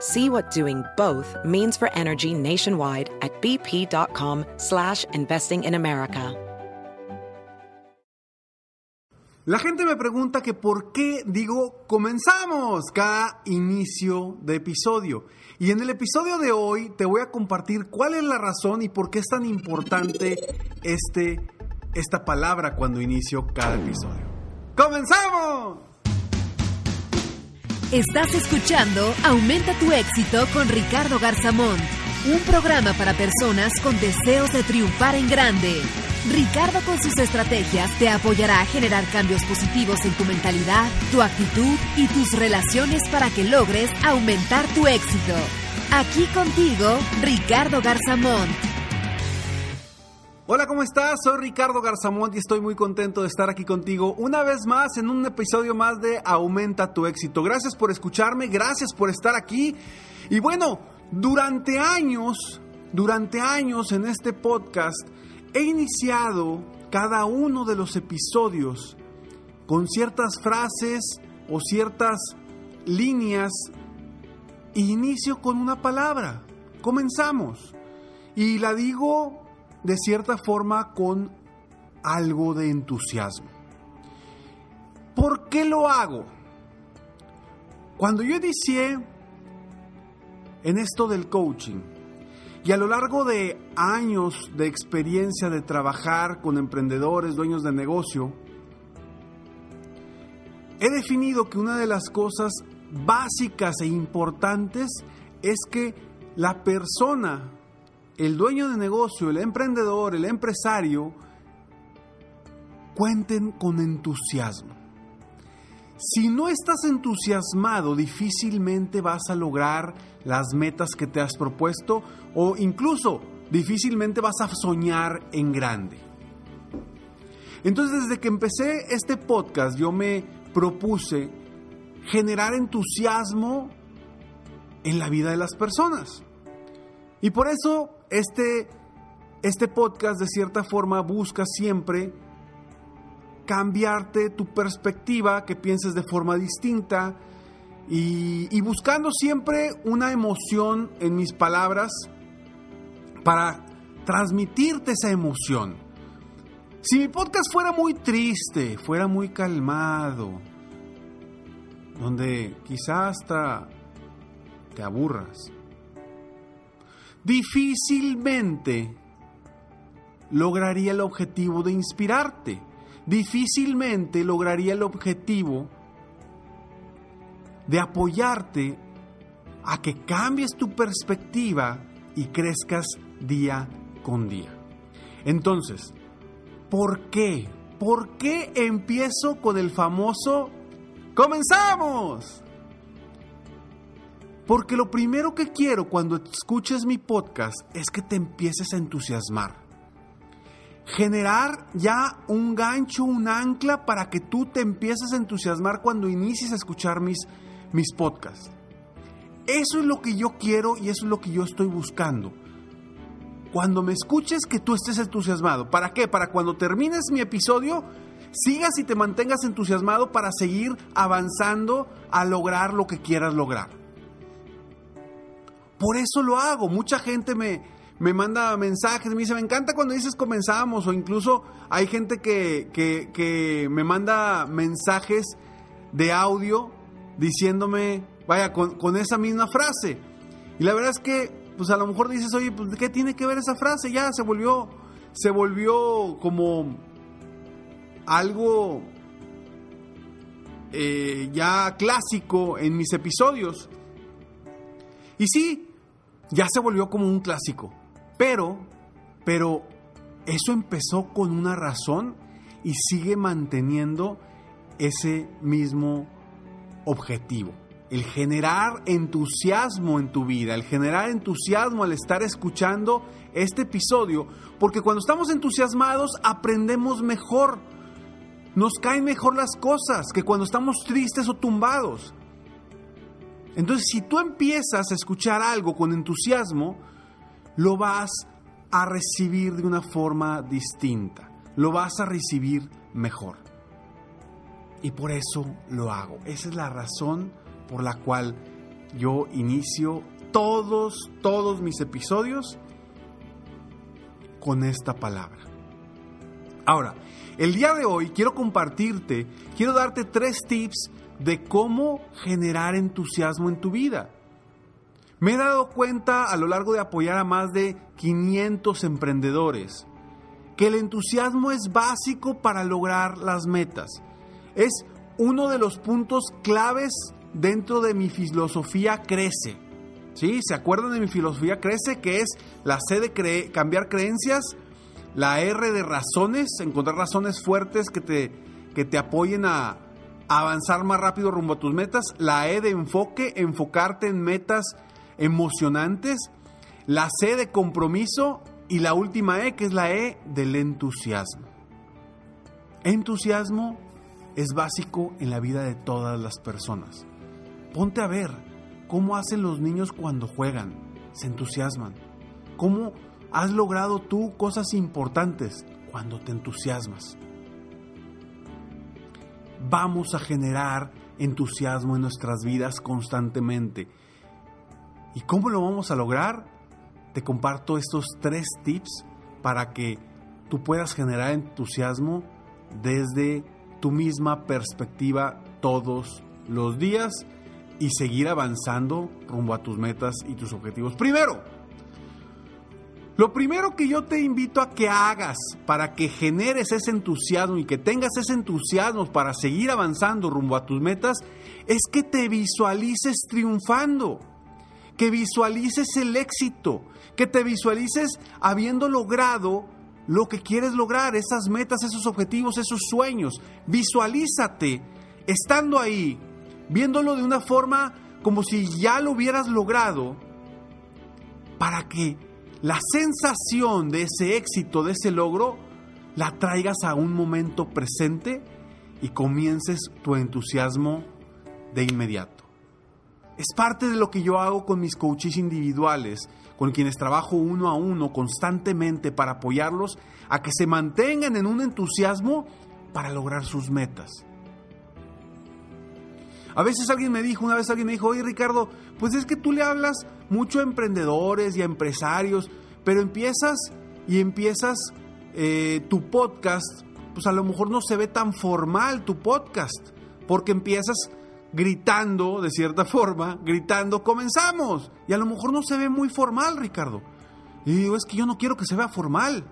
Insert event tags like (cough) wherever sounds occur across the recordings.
See what doing both means for energy nationwide at bp.com slash investing in America. La gente me pregunta que por qué digo comenzamos cada inicio de episodio. Y en el episodio de hoy te voy a compartir cuál es la razón y por qué es tan importante este, esta palabra cuando inicio cada episodio. ¡Comenzamos! Estás escuchando Aumenta tu éxito con Ricardo Garzamont, un programa para personas con deseos de triunfar en grande. Ricardo con sus estrategias te apoyará a generar cambios positivos en tu mentalidad, tu actitud y tus relaciones para que logres aumentar tu éxito. Aquí contigo, Ricardo Garzamont. Hola, ¿cómo estás? Soy Ricardo Garzamont y estoy muy contento de estar aquí contigo una vez más en un episodio más de Aumenta tu éxito. Gracias por escucharme, gracias por estar aquí. Y bueno, durante años, durante años en este podcast, he iniciado cada uno de los episodios con ciertas frases o ciertas líneas inicio con una palabra. Comenzamos. Y la digo de cierta forma con algo de entusiasmo. ¿Por qué lo hago? Cuando yo inicié en esto del coaching, y a lo largo de años de experiencia de trabajar con emprendedores, dueños de negocio, he definido que una de las cosas básicas e importantes es que la persona, el dueño de negocio, el emprendedor, el empresario, cuenten con entusiasmo. Si no estás entusiasmado, difícilmente vas a lograr las metas que te has propuesto o incluso difícilmente vas a soñar en grande. Entonces, desde que empecé este podcast, yo me propuse generar entusiasmo en la vida de las personas. Y por eso este, este podcast de cierta forma busca siempre cambiarte tu perspectiva, que pienses de forma distinta y, y, buscando siempre una emoción en mis palabras para transmitirte esa emoción. Si mi podcast fuera muy triste, fuera muy calmado, donde quizás hasta te aburras, difícilmente lograría el objetivo de inspirarte difícilmente lograría el objetivo de apoyarte a que cambies tu perspectiva y crezcas día con día. Entonces, ¿por qué? ¿Por qué empiezo con el famoso ¡Comenzamos! Porque lo primero que quiero cuando escuches mi podcast es que te empieces a entusiasmar generar ya un gancho, un ancla para que tú te empieces a entusiasmar cuando inicies a escuchar mis, mis podcasts. Eso es lo que yo quiero y eso es lo que yo estoy buscando. Cuando me escuches que tú estés entusiasmado. ¿Para qué? Para cuando termines mi episodio, sigas y te mantengas entusiasmado para seguir avanzando a lograr lo que quieras lograr. Por eso lo hago. Mucha gente me, me manda mensajes, me dice, me encanta cuando dices comenzamos, o incluso hay gente que, que, me manda mensajes de audio diciéndome, vaya, con, esa misma frase. Y la verdad es que, pues a lo mejor dices, oye, pues ¿qué tiene que ver esa frase? Ya se volvió, se volvió como algo eh, ya clásico en mis episodios. Y sí, ya se volvió como un clásico. Pero, pero eso empezó con una razón y sigue manteniendo ese mismo objetivo. El generar entusiasmo en tu vida, el generar entusiasmo al estar escuchando este episodio, porque cuando estamos entusiasmados aprendemos mejor, nos caen mejor las cosas que cuando estamos tristes o tumbados. Entonces, si tú empiezas a escuchar algo con entusiasmo, lo vas a recibir de una forma distinta, lo vas a recibir mejor. Y por eso lo hago. Esa es la razón por la cual yo inicio todos, todos mis episodios con esta palabra. Ahora, el día de hoy quiero compartirte, quiero darte tres tips de cómo generar entusiasmo en tu vida. Me he dado cuenta a lo largo de apoyar a más de 500 emprendedores que el entusiasmo es básico para lograr las metas. Es uno de los puntos claves dentro de mi filosofía Crece. ¿Sí? ¿Se acuerdan de mi filosofía Crece? Que es la C de cambiar creencias, la R de razones, encontrar razones fuertes que te, que te apoyen a, avanzar más rápido rumbo a tus metas, la E de enfoque, enfocarte en metas emocionantes, la C de compromiso y la última E que es la E del entusiasmo. Entusiasmo es básico en la vida de todas las personas. Ponte a ver cómo hacen los niños cuando juegan, se entusiasman. ¿Cómo has logrado tú cosas importantes cuando te entusiasmas? Vamos a generar entusiasmo en nuestras vidas constantemente. ¿Y cómo lo vamos a lograr? Te comparto estos tres tips para que tú puedas generar entusiasmo desde tu misma perspectiva todos los días y seguir avanzando rumbo a tus metas y tus objetivos. Primero, lo primero que yo te invito a que hagas para que generes ese entusiasmo y que tengas ese entusiasmo para seguir avanzando rumbo a tus metas es que te visualices triunfando, que visualices el éxito, que te visualices habiendo logrado lo que quieres lograr, esas metas, esos objetivos, esos sueños. Visualízate estando ahí, viéndolo de una forma como si ya lo hubieras logrado, para que la sensación de ese éxito, de ese logro, la traigas a un momento presente y comiences tu entusiasmo de inmediato. Es parte de lo que yo hago con mis coaches individuales, con quienes trabajo uno a uno constantemente para apoyarlos a que se mantengan en un entusiasmo para lograr sus metas. A veces alguien me dijo, una vez alguien me dijo, oye Ricardo, pues es que tú le hablas mucho a emprendedores y a empresarios, pero empiezas y empiezas eh, tu podcast, pues a lo mejor no se ve tan formal tu podcast, porque empiezas gritando, de cierta (laughs) forma, gritando, comenzamos. Y a lo mejor no se ve muy formal, Ricardo. Y digo, es que yo no quiero que se vea formal.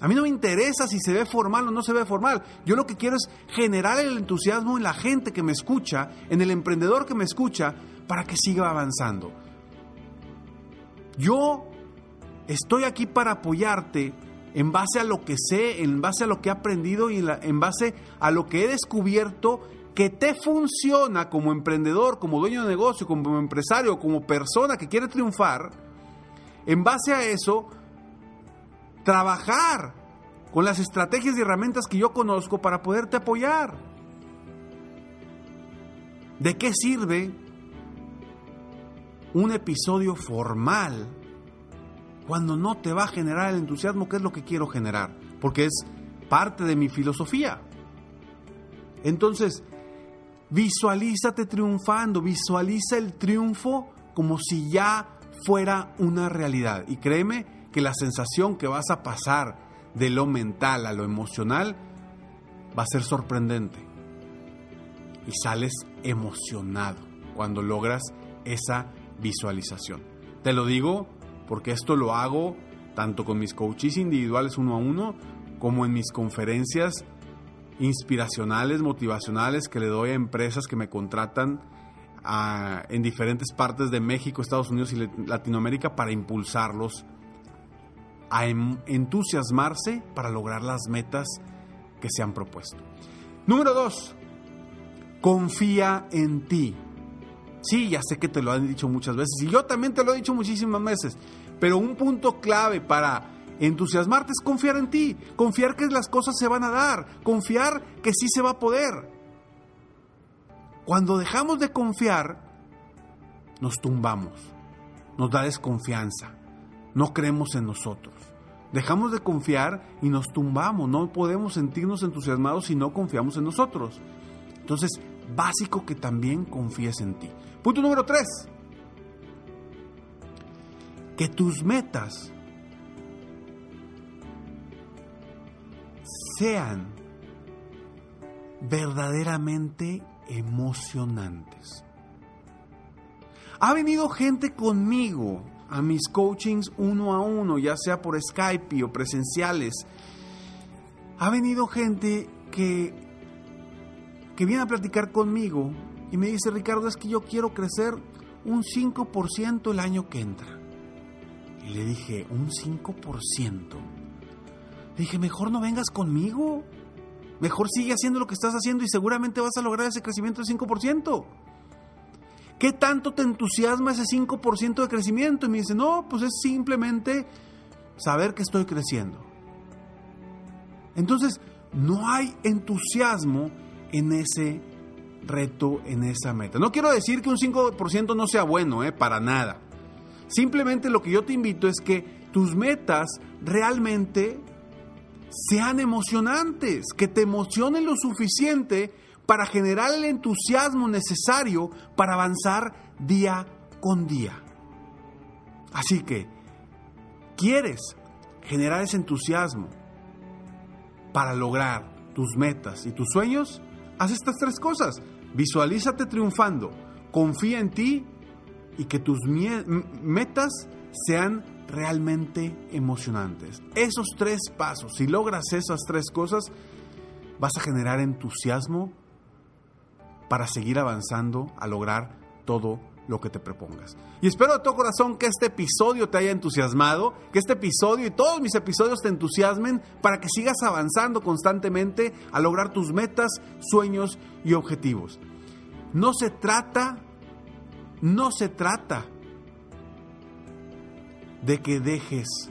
A mí no me interesa si se ve formal o no se ve formal. Yo lo que quiero es generar el entusiasmo en la gente que me escucha, en el emprendedor que me escucha, para que siga avanzando. Yo estoy aquí para apoyarte en base a lo que sé, en base a lo que he aprendido y en base a lo que he descubierto que te funciona como emprendedor, como dueño de negocio, como empresario, como persona que quiere triunfar. En base a eso, trabajar con las estrategias y herramientas que yo conozco para poderte apoyar. ¿De qué sirve un episodio formal cuando no te va a generar el entusiasmo que es lo que quiero generar? Porque es parte de mi filosofía. Entonces, visualízate triunfando, visualiza el triunfo como si ya fuera una realidad. Y créeme que la sensación que vas a pasar de lo mental a lo emocional va a ser sorprendente. Y sales emocionado cuando logras esa visualización. Te lo digo porque esto lo hago tanto con mis coaches individuales uno a uno, como en mis conferencias inspiracionales, motivacionales que le doy a empresas que me contratan en diferentes partes de México, Estados Unidos y Latinoamérica para impulsarlos a entusiasmarse para lograr las metas que se han propuesto. Número dos, confía en ti. Sí, ya sé que te lo han dicho muchas veces y yo también te lo he dicho muchísimas veces, pero un punto clave para entusiasmarte es confiar en ti, confiar que las cosas se van a dar, confiar que sí se va a poder. Cuando dejamos de confiar, nos tumbamos, nos da desconfianza, no creemos en nosotros. Dejamos de confiar y nos tumbamos, no podemos sentirnos entusiasmados si no confiamos en nosotros. Entonces, básico que también confíes en ti. Punto número tres. Que tus metas sean verdaderamente emocionantes. Ha venido gente conmigo a mis coachings uno a uno, ya sea por Skype o presenciales. Ha venido gente que, que viene a platicar conmigo y me dice, Ricardo, es que yo quiero crecer un 5% el año que entra. Y le dije, ¿un 5%? Le dije, mejor no vengas conmigo. Mejor sigue haciendo lo que estás haciendo y seguramente vas a lograr ese crecimiento del 5%. ¿Qué tanto te entusiasma ese 5% de crecimiento? Y me dice, no, pues es simplemente saber que estoy creciendo. Entonces, no hay entusiasmo en ese reto, en esa meta. No quiero decir que un 5% no sea bueno, ¿eh? para nada. Simplemente lo que yo te invito es que tus metas realmente sean emocionantes, que te emocionen lo suficiente para generar el entusiasmo necesario para avanzar día con día. Así que, ¿quieres generar ese entusiasmo para lograr tus metas y tus sueños? Haz estas tres cosas. Visualízate triunfando, confía en ti y que tus metas sean realmente emocionantes. Esos tres pasos, si logras esas tres cosas, vas a generar entusiasmo para seguir avanzando a lograr todo lo que te propongas. Y espero de todo corazón que este episodio te haya entusiasmado, que este episodio y todos mis episodios te entusiasmen para que sigas avanzando constantemente a lograr tus metas, sueños y objetivos. No se trata, no se trata de que dejes,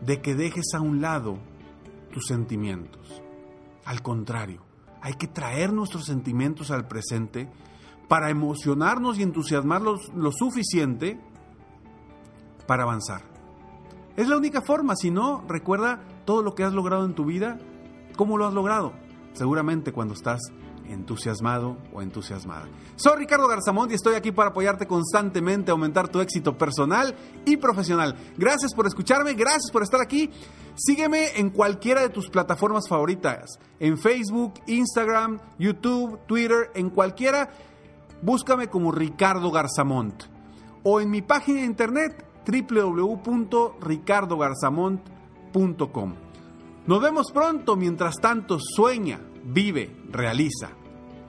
de que dejes a un lado tus sentimientos. Al contrario, hay que traer nuestros sentimientos al presente para emocionarnos y entusiasmarlos lo suficiente para avanzar. Es la única forma, si no, recuerda todo lo que has logrado en tu vida, cómo lo has logrado. Seguramente cuando estás entusiasmado o entusiasmada. Soy Ricardo Garzamont y estoy aquí para apoyarte constantemente aumentar tu éxito personal y profesional. Gracias por escucharme, gracias por estar aquí. Sígueme en cualquiera de tus plataformas favoritas, en Facebook, Instagram, YouTube, Twitter, en cualquiera. Búscame como Ricardo Garzamont o en mi página de internet www.ricardogarzamont.com. Nos vemos pronto, mientras tanto sueña, vive, realiza.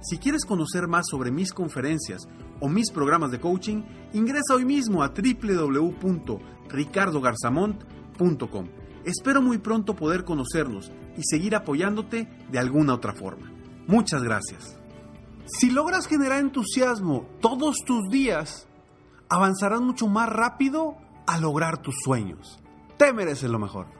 Si quieres conocer más sobre mis conferencias o mis programas de coaching, ingresa hoy mismo a www.ricardogarzamont.com. Espero muy pronto poder conocernos y seguir apoyándote de alguna otra forma. Muchas gracias. Si logras generar entusiasmo todos tus días, avanzarás mucho más rápido a lograr tus sueños. Te mereces lo mejor.